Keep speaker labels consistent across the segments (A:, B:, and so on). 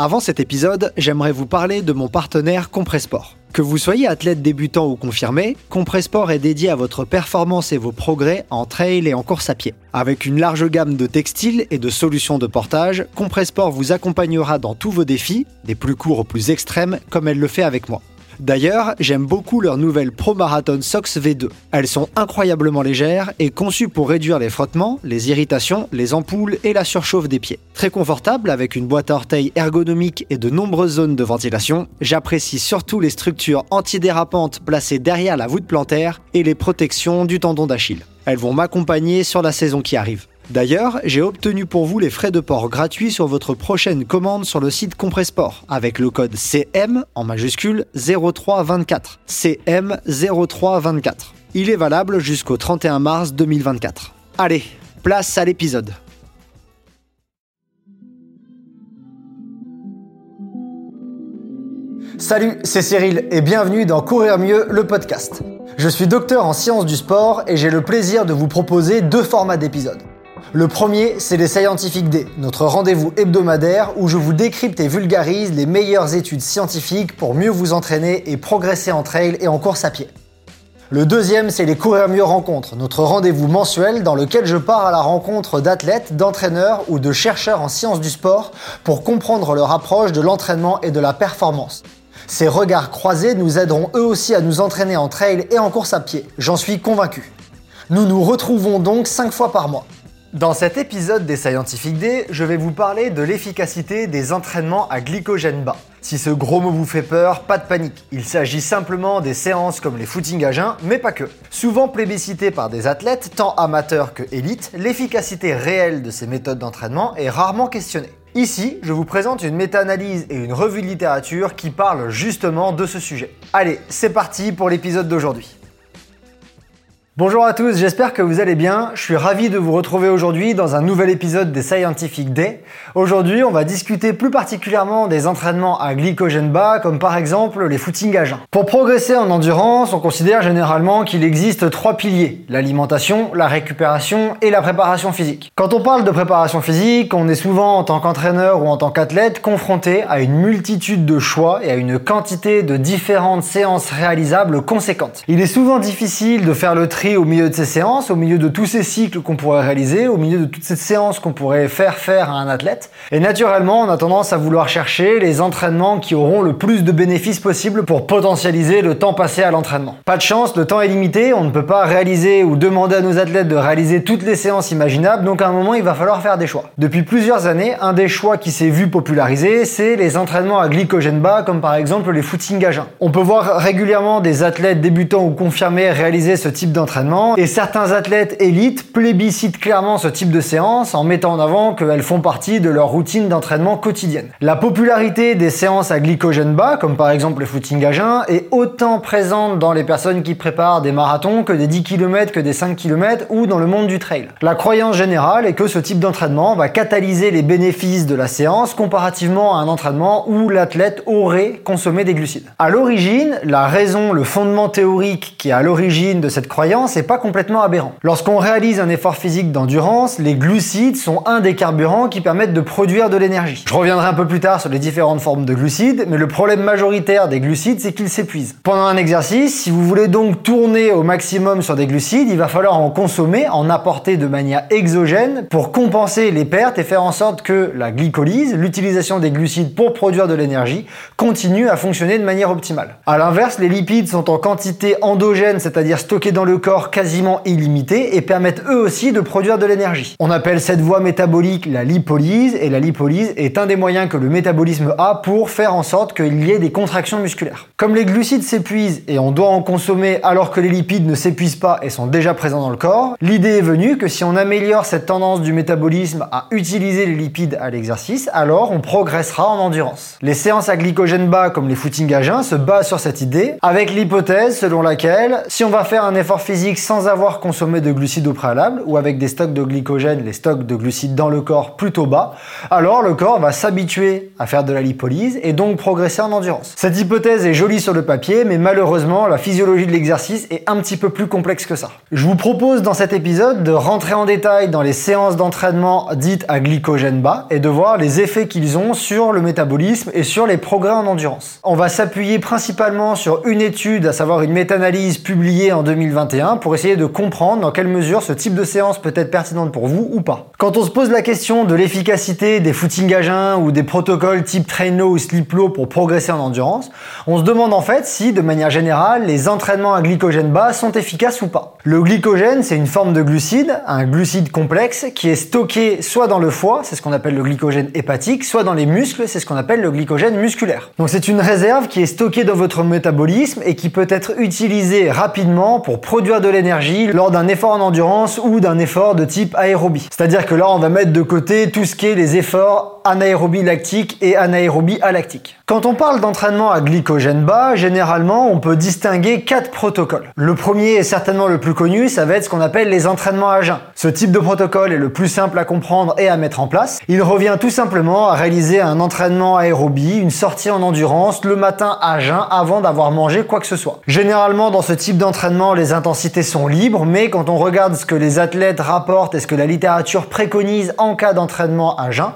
A: Avant cet épisode, j'aimerais vous parler de mon partenaire Compressport. Que vous soyez athlète débutant ou confirmé, Compressport est dédié à votre performance et vos progrès en trail et en course à pied. Avec une large gamme de textiles et de solutions de portage, Compressport vous accompagnera dans tous vos défis, des plus courts aux plus extrêmes, comme elle le fait avec moi. D'ailleurs, j'aime beaucoup leur nouvelle Pro Marathon Sox V2. Elles sont incroyablement légères et conçues pour réduire les frottements, les irritations, les ampoules et la surchauffe des pieds. Très confortable avec une boîte à orteils ergonomique et de nombreuses zones de ventilation, j'apprécie surtout les structures antidérapantes placées derrière la voûte plantaire et les protections du tendon d'Achille. Elles vont m'accompagner sur la saison qui arrive. D'ailleurs, j'ai obtenu pour vous les frais de port gratuits sur votre prochaine commande sur le site Compressport avec le code CM en majuscule 0324. CM 0324. Il est valable jusqu'au 31 mars 2024. Allez, place à l'épisode. Salut, c'est Cyril et bienvenue dans Courir mieux, le podcast. Je suis docteur en sciences du sport et j'ai le plaisir de vous proposer deux formats d'épisodes. Le premier, c'est les Scientific Day, notre rendez-vous hebdomadaire où je vous décrypte et vulgarise les meilleures études scientifiques pour mieux vous entraîner et progresser en trail et en course à pied. Le deuxième, c'est les Courir Mieux Rencontres, notre rendez-vous mensuel dans lequel je pars à la rencontre d'athlètes, d'entraîneurs ou de chercheurs en sciences du sport pour comprendre leur approche de l'entraînement et de la performance. Ces regards croisés nous aideront eux aussi à nous entraîner en trail et en course à pied, j'en suis convaincu. Nous nous retrouvons donc 5 fois par mois. Dans cet épisode des Scientific Day, je vais vous parler de l'efficacité des entraînements à glycogène bas. Si ce gros mot vous fait peur, pas de panique. Il s'agit simplement des séances comme les footings à jeun, mais pas que. Souvent plébiscitées par des athlètes, tant amateurs que élites, l'efficacité réelle de ces méthodes d'entraînement est rarement questionnée. Ici, je vous présente une méta-analyse et une revue de littérature qui parlent justement de ce sujet. Allez, c'est parti pour l'épisode d'aujourd'hui. Bonjour à tous, j'espère que vous allez bien. Je suis ravi de vous retrouver aujourd'hui dans un nouvel épisode des Scientific Day. Aujourd'hui, on va discuter plus particulièrement des entraînements à glycogène bas, comme par exemple les footings à jeun. Pour progresser en endurance, on considère généralement qu'il existe trois piliers l'alimentation, la récupération et la préparation physique. Quand on parle de préparation physique, on est souvent en tant qu'entraîneur ou en tant qu'athlète confronté à une multitude de choix et à une quantité de différentes séances réalisables conséquentes. Il est souvent difficile de faire le tri au milieu de ces séances, au milieu de tous ces cycles qu'on pourrait réaliser, au milieu de toutes ces séances qu'on pourrait faire faire à un athlète. Et naturellement, on a tendance à vouloir chercher les entraînements qui auront le plus de bénéfices possible pour potentialiser le temps passé à l'entraînement. Pas de chance, le temps est limité, on ne peut pas réaliser ou demander à nos athlètes de réaliser toutes les séances imaginables, donc à un moment, il va falloir faire des choix. Depuis plusieurs années, un des choix qui s'est vu popularisé, c'est les entraînements à glycogène bas, comme par exemple les footings à jeun. On peut voir régulièrement des athlètes débutants ou confirmés réaliser ce type d'entraînement et certains athlètes élites plébiscitent clairement ce type de séance en mettant en avant qu'elles font partie de leur routine d'entraînement quotidienne. La popularité des séances à glycogène bas, comme par exemple le footing à jeun, est autant présente dans les personnes qui préparent des marathons que des 10 km, que des 5 km ou dans le monde du trail. La croyance générale est que ce type d'entraînement va catalyser les bénéfices de la séance comparativement à un entraînement où l'athlète aurait consommé des glucides. À l'origine, la raison, le fondement théorique qui est à l'origine de cette croyance c'est pas complètement aberrant. Lorsqu'on réalise un effort physique d'endurance, les glucides sont un des carburants qui permettent de produire de l'énergie. Je reviendrai un peu plus tard sur les différentes formes de glucides, mais le problème majoritaire des glucides, c'est qu'ils s'épuisent. Pendant un exercice, si vous voulez donc tourner au maximum sur des glucides, il va falloir en consommer, en apporter de manière exogène pour compenser les pertes et faire en sorte que la glycolyse, l'utilisation des glucides pour produire de l'énergie, continue à fonctionner de manière optimale. A l'inverse, les lipides sont en quantité endogène, c'est-à-dire stockés dans le corps quasiment illimité et permettent eux aussi de produire de l'énergie. On appelle cette voie métabolique la lipolyse et la lipolyse est un des moyens que le métabolisme a pour faire en sorte qu'il y ait des contractions musculaires. Comme les glucides s'épuisent et on doit en consommer alors que les lipides ne s'épuisent pas et sont déjà présents dans le corps, l'idée est venue que si on améliore cette tendance du métabolisme à utiliser les lipides à l'exercice, alors on progressera en endurance. Les séances à glycogène bas comme les footings à jeun se basent sur cette idée avec l'hypothèse selon laquelle si on va faire un effort physique sans avoir consommé de glucides au préalable, ou avec des stocks de glycogène, les stocks de glucides dans le corps plutôt bas, alors le corps va s'habituer à faire de la lipolyse et donc progresser en endurance. Cette hypothèse est jolie sur le papier, mais malheureusement, la physiologie de l'exercice est un petit peu plus complexe que ça. Je vous propose dans cet épisode de rentrer en détail dans les séances d'entraînement dites à glycogène bas et de voir les effets qu'ils ont sur le métabolisme et sur les progrès en endurance. On va s'appuyer principalement sur une étude, à savoir une méta-analyse publiée en 2021 pour essayer de comprendre dans quelle mesure ce type de séance peut être pertinente pour vous ou pas. Quand on se pose la question de l'efficacité des footings à jeun ou des protocoles type train low ou sleep low pour progresser en endurance, on se demande en fait si, de manière générale, les entraînements à glycogène bas sont efficaces ou pas. Le glycogène, c'est une forme de glucide, un glucide complexe qui est stocké soit dans le foie, c'est ce qu'on appelle le glycogène hépatique, soit dans les muscles, c'est ce qu'on appelle le glycogène musculaire. Donc c'est une réserve qui est stockée dans votre métabolisme et qui peut être utilisée rapidement pour produire de l'énergie lors d'un effort en endurance ou d'un effort de type aérobie. C'est-à-dire que là, on va mettre de côté tout ce qui est les efforts anaérobie lactique et anaérobie alactique. Quand on parle d'entraînement à glycogène bas, généralement, on peut distinguer quatre protocoles. Le premier est certainement le plus connu, ça va être ce qu'on appelle les entraînements à jeun. Ce type de protocole est le plus simple à comprendre et à mettre en place. Il revient tout simplement à réaliser un entraînement aérobie, une sortie en endurance le matin à jeun avant d'avoir mangé quoi que ce soit. Généralement, dans ce type d'entraînement, les intensités sont libres, mais quand on regarde ce que les athlètes rapportent et ce que la littérature préconise en cas d'entraînement à jeun,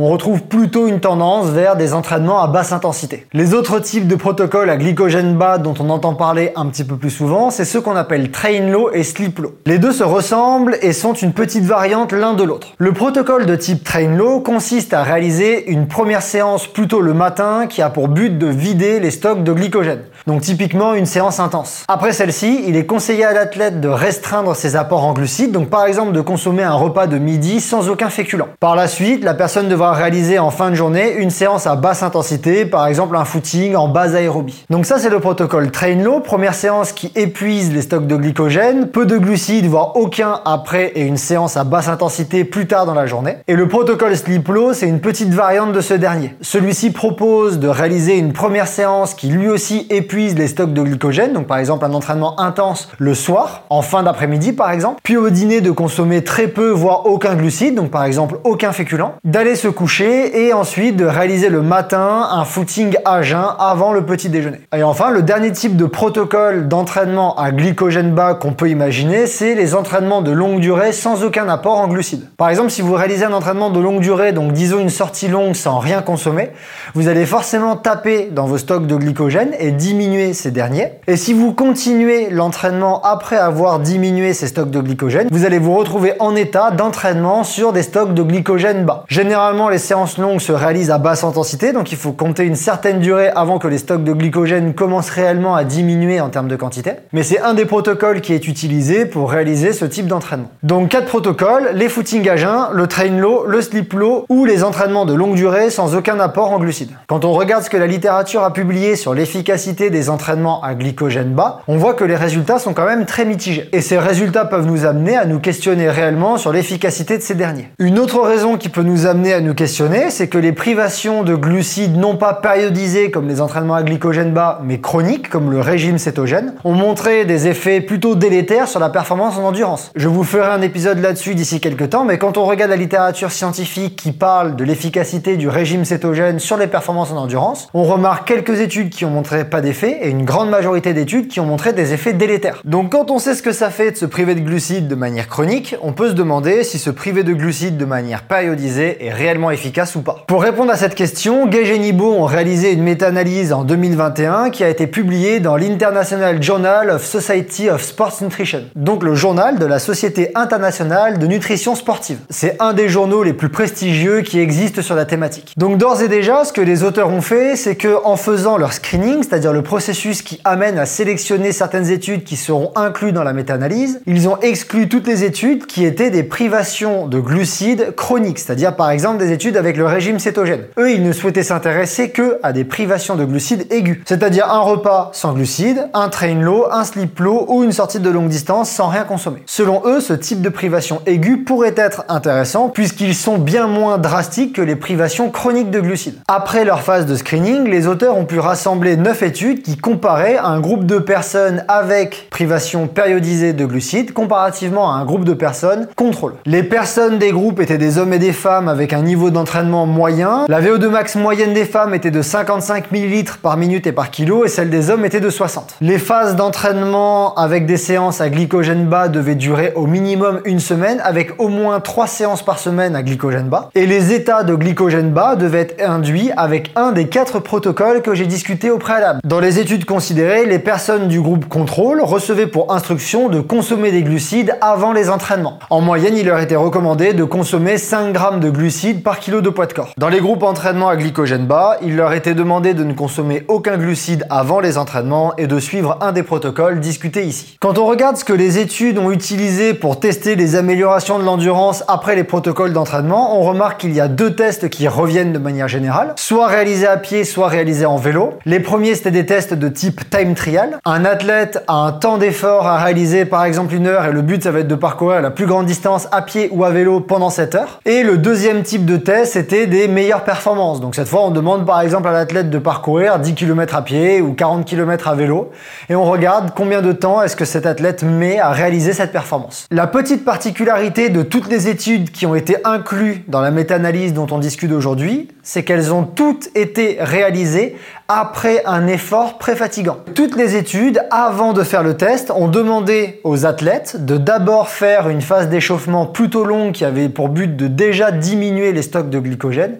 A: on retrouve plutôt une tendance vers des entraînements à basse intensité. Les autres types de protocoles à glycogène bas dont on entend parler un petit peu plus souvent, c'est ceux qu'on appelle train low et sleep low. Les deux se ressemblent et sont une petite variante l'un de l'autre. Le protocole de type train low consiste à réaliser une première séance plutôt le matin qui a pour but de vider les stocks de glycogène. Donc typiquement une séance intense. Après celle-ci, il est conseillé à l'athlète de restreindre ses apports en glucides, donc par exemple de consommer un repas de midi sans aucun féculent. Par la suite, la personne devra réaliser en fin de journée une séance à basse intensité, par exemple un footing en base aérobie. Donc ça c'est le protocole train low, première séance qui épuise les stocks de glycogène, peu de glucides voire aucun après et une séance à basse intensité plus tard dans la journée. Et le protocole sleep low, c'est une petite variante de ce dernier. Celui-ci propose de réaliser une première séance qui lui aussi épuise les stocks de glycogène, donc par exemple un entraînement intense le soir, en fin d'après-midi par exemple, puis au dîner de consommer très peu, voire aucun glucide, donc par exemple aucun féculent, d'aller se coucher et ensuite de réaliser le matin un footing à jeun avant le petit déjeuner. Et enfin, le dernier type de protocole d'entraînement à glycogène bas qu'on peut imaginer, c'est les entraînements de longue durée sans aucun apport en glucides. Par exemple, si vous réalisez un entraînement de longue durée, donc disons une sortie longue sans rien consommer, vous allez forcément taper dans vos stocks de glycogène et diminuer ces derniers. Et si vous continuez l'entraînement après avoir diminué ces stocks de glycogène, vous allez vous retrouver en état d'entraînement sur des stocks de glycogène bas. Généralement, les séances longues se réalisent à basse intensité, donc il faut compter une certaine durée avant que les stocks de glycogène commencent réellement à diminuer en termes de quantité. Mais c'est un des protocoles qui est utilisé pour réaliser ce type d'entraînement. Donc quatre protocoles, les footings à jeun, le train low, le sleep low ou les entraînements de longue durée sans aucun apport en glucides. Quand on regarde ce que la littérature a publié sur l'efficacité des entraînements à glycogène bas, on voit que les résultats sont quand même très mitigés. Et ces résultats peuvent nous amener à nous questionner réellement sur l'efficacité de ces derniers. Une autre raison qui peut nous amener à nous questionner, c'est que les privations de glucides non pas périodisées comme les entraînements à glycogène bas, mais chroniques comme le régime cétogène, ont montré des effets plutôt délétères sur la performance en endurance. Je vous ferai un épisode là-dessus d'ici quelques temps, mais quand on regarde la littérature scientifique qui parle de l'efficacité du régime cétogène sur les performances en endurance, on remarque quelques études qui ont montré pas d'effet et une grande majorité d'études qui ont montré des effets délétères. Donc quand on sait ce que ça fait de se priver de glucides de manière chronique, on peut se demander si se priver de glucides de manière périodisée est efficace ou pas. Pour répondre à cette question, Gage et Nibo ont réalisé une méta-analyse en 2021 qui a été publiée dans l'International Journal of Society of Sports Nutrition, donc le journal de la Société internationale de nutrition sportive. C'est un des journaux les plus prestigieux qui existent sur la thématique. Donc d'ores et déjà, ce que les auteurs ont fait, c'est que en faisant leur screening, c'est-à-dire le processus qui amène à sélectionner certaines études qui seront incluses dans la méta-analyse, ils ont exclu toutes les études qui étaient des privations de glucides chroniques, c'est-à-dire par exemple des des études avec le régime cétogène. Eux, ils ne souhaitaient s'intéresser que à des privations de glucides aigus, c'est-à-dire un repas sans glucides, un train low, un slip low ou une sortie de longue distance sans rien consommer. Selon eux, ce type de privation aiguë pourrait être intéressant puisqu'ils sont bien moins drastiques que les privations chroniques de glucides. Après leur phase de screening, les auteurs ont pu rassembler 9 études qui comparaient un groupe de personnes avec privation périodisée de glucides comparativement à un groupe de personnes contrôle. Les personnes des groupes étaient des hommes et des femmes avec un niveau d'entraînement moyen. La VO2 max moyenne des femmes était de 55 ml par minute et par kilo et celle des hommes était de 60. Les phases d'entraînement avec des séances à glycogène bas devaient durer au minimum une semaine avec au moins 3 séances par semaine à glycogène bas. Et les états de glycogène bas devaient être induits avec un des quatre protocoles que j'ai discuté au préalable. Dans les études considérées, les personnes du groupe contrôle recevaient pour instruction de consommer des glucides avant les entraînements. En moyenne, il leur était recommandé de consommer 5 grammes de glucides par kilo de poids de corps. Dans les groupes entraînement à glycogène bas, il leur était demandé de ne consommer aucun glucide avant les entraînements et de suivre un des protocoles discutés ici. Quand on regarde ce que les études ont utilisé pour tester les améliorations de l'endurance après les protocoles d'entraînement, on remarque qu'il y a deux tests qui reviennent de manière générale, soit réalisés à pied, soit réalisés en vélo. Les premiers, c'était des tests de type time trial. Un athlète a un temps d'effort à réaliser par exemple une heure et le but ça va être de parcourir la plus grande distance à pied ou à vélo pendant cette heure. Et le deuxième type de test, c'était des meilleures performances. Donc cette fois, on demande par exemple à l'athlète de parcourir 10 km à pied ou 40 km à vélo et on regarde combien de temps est-ce que cet athlète met à réaliser cette performance. La petite particularité de toutes les études qui ont été incluses dans la méta-analyse dont on discute aujourd'hui, c'est qu'elles ont toutes été réalisées après un effort pré-fatigant. Toutes les études, avant de faire le test, ont demandé aux athlètes de d'abord faire une phase d'échauffement plutôt longue qui avait pour but de déjà diminuer les stocks de glycogène,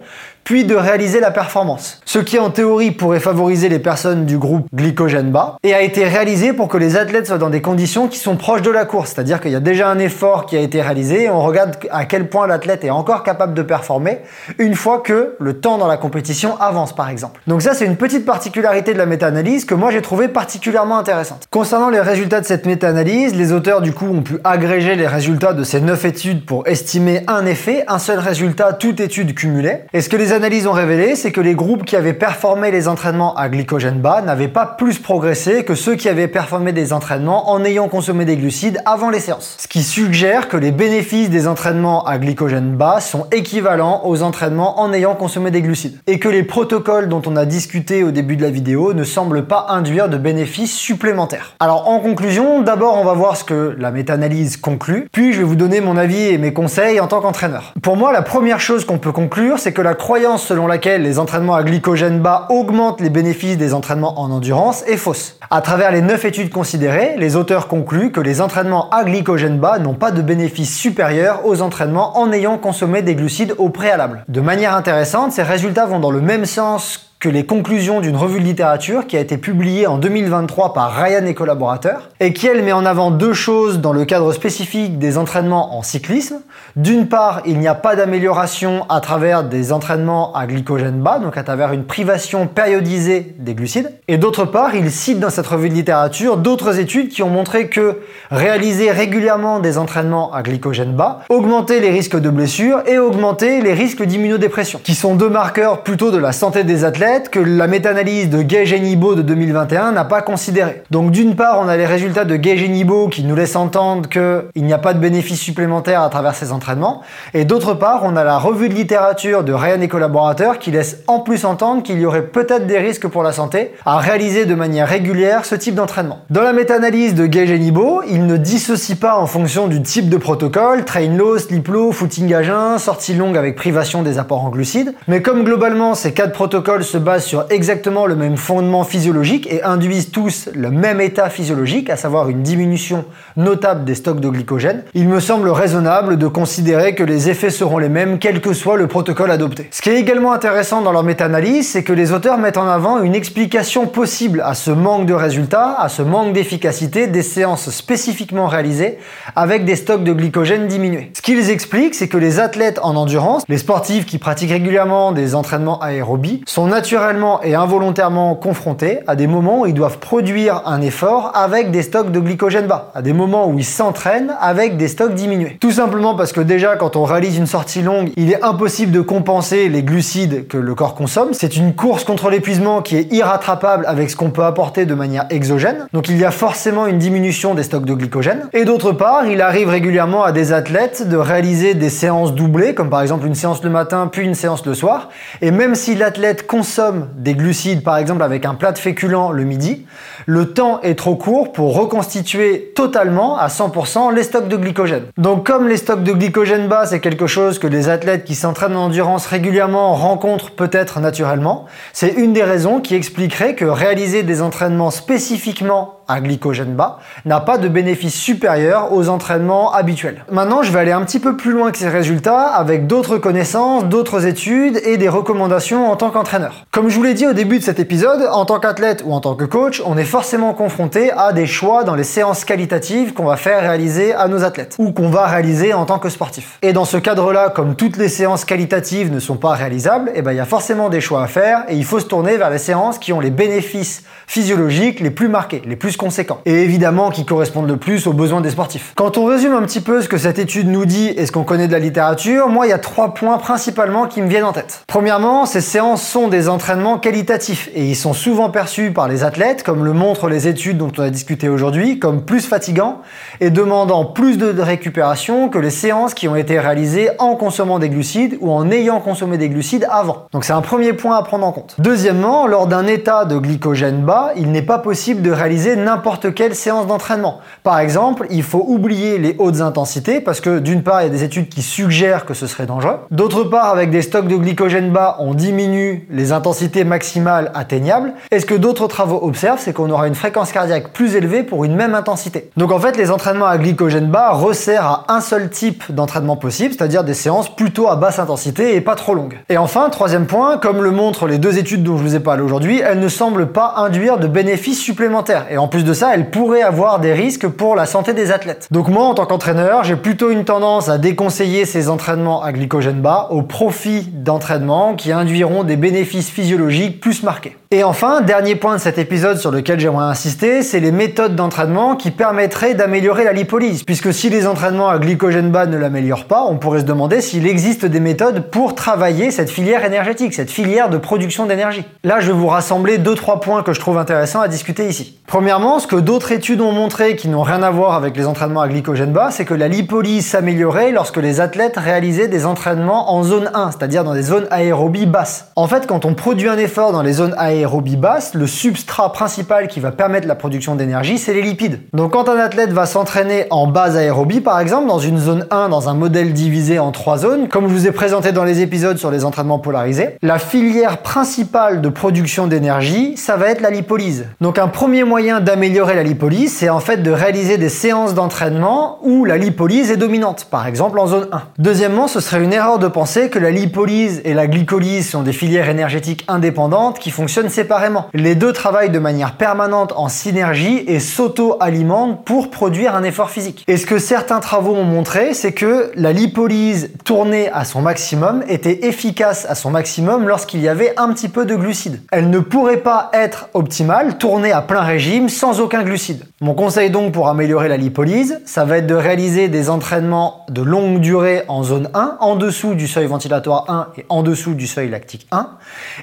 A: puis de réaliser la performance. Ce qui en théorie pourrait favoriser les personnes du groupe glycogène bas et a été réalisé pour que les athlètes soient dans des conditions qui sont proches de la course, c'est-à-dire qu'il y a déjà un effort qui a été réalisé et on regarde à quel point l'athlète est encore capable de performer une fois que le temps dans la compétition avance par exemple. Donc ça c'est une petite particularité de la méta-analyse que moi j'ai trouvé particulièrement intéressante. Concernant les résultats de cette méta-analyse, les auteurs du coup ont pu agréger les résultats de ces 9 études pour estimer un effet, un seul résultat, toute étude cumulée. Et ce que les analyses ont révélé, c'est que les groupes qui avaient performé les entraînements à glycogène bas n'avaient pas plus progressé que ceux qui avaient performé des entraînements en ayant consommé des glucides avant les séances. Ce qui suggère que les bénéfices des entraînements à glycogène bas sont équivalents aux entraînements en ayant consommé des glucides. Et que les protocoles dont on a discuté au début de la vidéo ne semblent pas induire de bénéfices supplémentaires. Alors en conclusion, d'abord on va voir ce que la méta-analyse conclut, puis je vais vous donner mon avis et mes conseils en tant qu'entraîneur. Pour moi, la première chose qu'on peut conclure, c'est que la croyance selon laquelle les entraînements à glycogène bas augmentent les bénéfices des entraînements en endurance est fausse. À travers les 9 études considérées, les auteurs concluent que les entraînements à glycogène bas n'ont pas de bénéfices supérieurs aux entraînements en ayant consommé des glucides au préalable. De manière intéressante, ces résultats vont dans le même sens que les conclusions d'une revue de littérature qui a été publiée en 2023 par Ryan et collaborateurs, et qui elle met en avant deux choses dans le cadre spécifique des entraînements en cyclisme. D'une part, il n'y a pas d'amélioration à travers des entraînements à glycogène bas, donc à travers une privation périodisée des glucides. Et d'autre part, il cite dans cette revue de littérature d'autres études qui ont montré que réaliser régulièrement des entraînements à glycogène bas augmentait les risques de blessures et augmentait les risques d'immunodépression, qui sont deux marqueurs plutôt de la santé des athlètes que la méta-analyse de Gage et Nibo de 2021 n'a pas considéré. Donc d'une part, on a les résultats de Gage et Nibo qui nous laissent entendre qu'il n'y a pas de bénéfices supplémentaires à travers ces entraînements, et d'autre part, on a la revue de littérature de Ryan et collaborateurs qui laisse en plus entendre qu'il y aurait peut-être des risques pour la santé à réaliser de manière régulière ce type d'entraînement. Dans la méta-analyse de Gage et Nibo, il ne dissocie pas en fonction du type de protocole, train low, slip low, footing à jeun, sortie longue avec privation des apports en glucides, mais comme globalement ces quatre protocoles se basent sur exactement le même fondement physiologique et induisent tous le même état physiologique, à savoir une diminution notable des stocks de glycogène, il me semble raisonnable de considérer que les effets seront les mêmes quel que soit le protocole adopté. Ce qui est également intéressant dans leur méta-analyse, c'est que les auteurs mettent en avant une explication possible à ce manque de résultats, à ce manque d'efficacité des séances spécifiquement réalisées avec des stocks de glycogène diminués. Ce qu'ils expliquent, c'est que les athlètes en endurance, les sportifs qui pratiquent régulièrement des entraînements aérobies, sont naturellement naturellement et involontairement confrontés à des moments où ils doivent produire un effort avec des stocks de glycogène bas, à des moments où ils s'entraînent avec des stocks diminués. Tout simplement parce que déjà quand on réalise une sortie longue, il est impossible de compenser les glucides que le corps consomme. C'est une course contre l'épuisement qui est irrattrapable avec ce qu'on peut apporter de manière exogène. Donc il y a forcément une diminution des stocks de glycogène. Et d'autre part, il arrive régulièrement à des athlètes de réaliser des séances doublées, comme par exemple une séance le matin puis une séance le soir. Et même si l'athlète consomme des glucides, par exemple avec un plat de féculents le midi, le temps est trop court pour reconstituer totalement à 100% les stocks de glycogène. Donc comme les stocks de glycogène bas, c'est quelque chose que les athlètes qui s'entraînent en endurance régulièrement rencontrent peut-être naturellement, c'est une des raisons qui expliquerait que réaliser des entraînements spécifiquement à glycogène bas n'a pas de bénéfice supérieur aux entraînements habituels. Maintenant, je vais aller un petit peu plus loin que ces résultats avec d'autres connaissances, d'autres études et des recommandations en tant qu'entraîneur. Comme je vous l'ai dit au début de cet épisode, en tant qu'athlète ou en tant que coach, on est forcément confronté à des choix dans les séances qualitatives qu'on va faire réaliser à nos athlètes ou qu'on va réaliser en tant que sportif. Et dans ce cadre-là, comme toutes les séances qualitatives ne sont pas réalisables, eh ben, il y a forcément des choix à faire et il faut se tourner vers les séances qui ont les bénéfices physiologiques les plus marqués, les plus conséquents. Et évidemment qui correspondent le plus aux besoins des sportifs. Quand on résume un petit peu ce que cette étude nous dit et ce qu'on connaît de la littérature, moi il y a trois points principalement qui me viennent en tête. Premièrement, ces séances sont des entraînements qualitatifs et ils sont souvent perçus par les athlètes, comme le montrent les études dont on a discuté aujourd'hui, comme plus fatigants et demandant plus de récupération que les séances qui ont été réalisées en consommant des glucides ou en ayant consommé des glucides avant. Donc c'est un premier point à prendre en compte. Deuxièmement, lors d'un état de glycogène bas, il n'est pas possible de réaliser n'importe quelle séance d'entraînement. Par exemple, il faut oublier les hautes intensités parce que d'une part, il y a des études qui suggèrent que ce serait dangereux. D'autre part, avec des stocks de glycogène bas, on diminue les intensités maximales atteignables. Et ce que d'autres travaux observent, c'est qu'on aura une fréquence cardiaque plus élevée pour une même intensité. Donc en fait, les entraînements à glycogène bas resserrent à un seul type d'entraînement possible, c'est-à-dire des séances plutôt à basse intensité et pas trop longues. Et enfin, troisième point, comme le montrent les deux études dont je vous ai parlé aujourd'hui, elles ne semblent pas induire de bénéfices supplémentaires. Et en plus de ça, elle pourrait avoir des risques pour la santé des athlètes. Donc moi, en tant qu'entraîneur, j'ai plutôt une tendance à déconseiller ces entraînements à glycogène bas au profit d'entraînements qui induiront des bénéfices physiologiques plus marqués. Et enfin, dernier point de cet épisode sur lequel j'aimerais insister, c'est les méthodes d'entraînement qui permettraient d'améliorer la lipolyse. Puisque si les entraînements à glycogène bas ne l'améliorent pas, on pourrait se demander s'il existe des méthodes pour travailler cette filière énergétique, cette filière de production d'énergie. Là, je vais vous rassembler deux trois points que je trouve intéressants à discuter ici. Premièrement, ce que d'autres études ont montré qui n'ont rien à voir avec les entraînements à glycogène bas, c'est que la lipolyse s'améliorait lorsque les athlètes réalisaient des entraînements en zone 1, c'est-à-dire dans des zones aérobie basses. En fait, quand on produit un effort dans les zones aérobie aérobie basse, le substrat principal qui va permettre la production d'énergie, c'est les lipides. Donc quand un athlète va s'entraîner en base aérobie, par exemple, dans une zone 1, dans un modèle divisé en trois zones, comme je vous ai présenté dans les épisodes sur les entraînements polarisés, la filière principale de production d'énergie, ça va être la lipolyse. Donc un premier moyen d'améliorer la lipolyse, c'est en fait de réaliser des séances d'entraînement où la lipolyse est dominante, par exemple en zone 1. Deuxièmement, ce serait une erreur de penser que la lipolyse et la glycolyse sont des filières énergétiques indépendantes qui fonctionnent séparément. Les deux travaillent de manière permanente en synergie et s'auto-alimentent pour produire un effort physique. Et ce que certains travaux ont montré, c'est que la lipolyse tournée à son maximum était efficace à son maximum lorsqu'il y avait un petit peu de glucides. Elle ne pourrait pas être optimale, tournée à plein régime sans aucun glucide. Mon conseil donc pour améliorer la lipolyse, ça va être de réaliser des entraînements de longue durée en zone 1, en dessous du seuil ventilatoire 1 et en dessous du seuil lactique 1.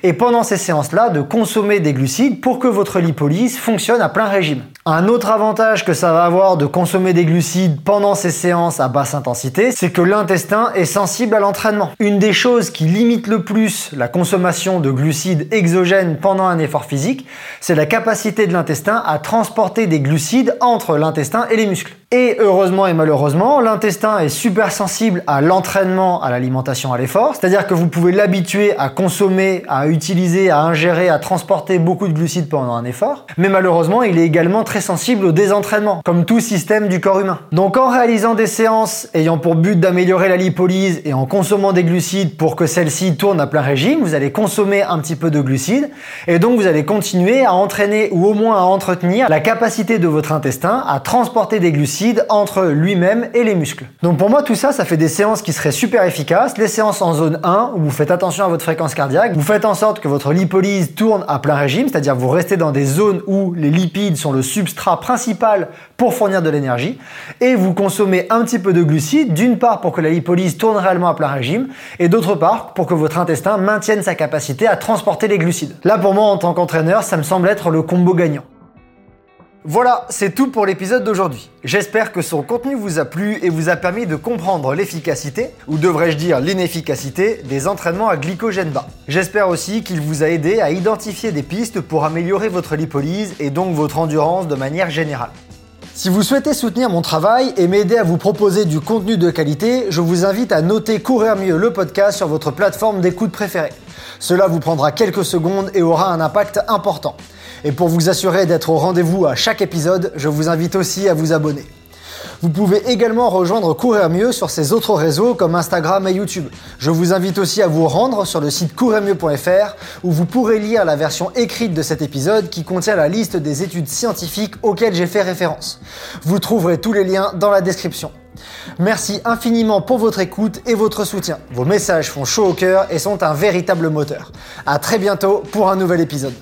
A: Et pendant ces séances-là, de consommer des glucides pour que votre lipolyse fonctionne à plein régime. Un autre avantage que ça va avoir de consommer des glucides pendant ces séances à basse intensité, c'est que l'intestin est sensible à l'entraînement. Une des choses qui limite le plus la consommation de glucides exogènes pendant un effort physique, c'est la capacité de l'intestin à transporter des glucides entre l'intestin et les muscles. Et heureusement et malheureusement, l'intestin est super sensible à l'entraînement, à l'alimentation, à l'effort. C'est-à-dire que vous pouvez l'habituer à consommer, à utiliser, à ingérer, à transporter beaucoup de glucides pendant un effort. Mais malheureusement, il est également très sensible au désentraînement, comme tout système du corps humain. Donc en réalisant des séances ayant pour but d'améliorer la lipolyse et en consommant des glucides pour que celle-ci tourne à plein régime, vous allez consommer un petit peu de glucides et donc vous allez continuer à entraîner ou au moins à entretenir la capacité de votre intestin à transporter des glucides entre lui-même et les muscles. Donc pour moi, tout ça, ça fait des séances qui seraient super efficaces. Les séances en zone 1, où vous faites attention à votre fréquence cardiaque, vous faites en sorte que votre lipolyse tourne à plein régime, c'est-à-dire vous restez dans des zones où les lipides sont le substrat principal pour fournir de l'énergie, et vous consommez un petit peu de glucides, d'une part pour que la lipolyse tourne réellement à plein régime, et d'autre part pour que votre intestin maintienne sa capacité à transporter les glucides. Là pour moi en tant qu'entraîneur, ça me semble être le combo gagnant. Voilà, c'est tout pour l'épisode d'aujourd'hui. J'espère que son contenu vous a plu et vous a permis de comprendre l'efficacité, ou devrais-je dire l'inefficacité, des entraînements à glycogène bas. J'espère aussi qu'il vous a aidé à identifier des pistes pour améliorer votre lipolyse et donc votre endurance de manière générale. Si vous souhaitez soutenir mon travail et m'aider à vous proposer du contenu de qualité, je vous invite à noter Courir mieux le podcast sur votre plateforme d'écoute préférée. Cela vous prendra quelques secondes et aura un impact important. Et pour vous assurer d'être au rendez-vous à chaque épisode, je vous invite aussi à vous abonner. Vous pouvez également rejoindre Courir Mieux sur ses autres réseaux comme Instagram et YouTube. Je vous invite aussi à vous rendre sur le site courirmieux.fr où vous pourrez lire la version écrite de cet épisode qui contient la liste des études scientifiques auxquelles j'ai fait référence. Vous trouverez tous les liens dans la description. Merci infiniment pour votre écoute et votre soutien. Vos messages font chaud au cœur et sont un véritable moteur. À très bientôt pour un nouvel épisode.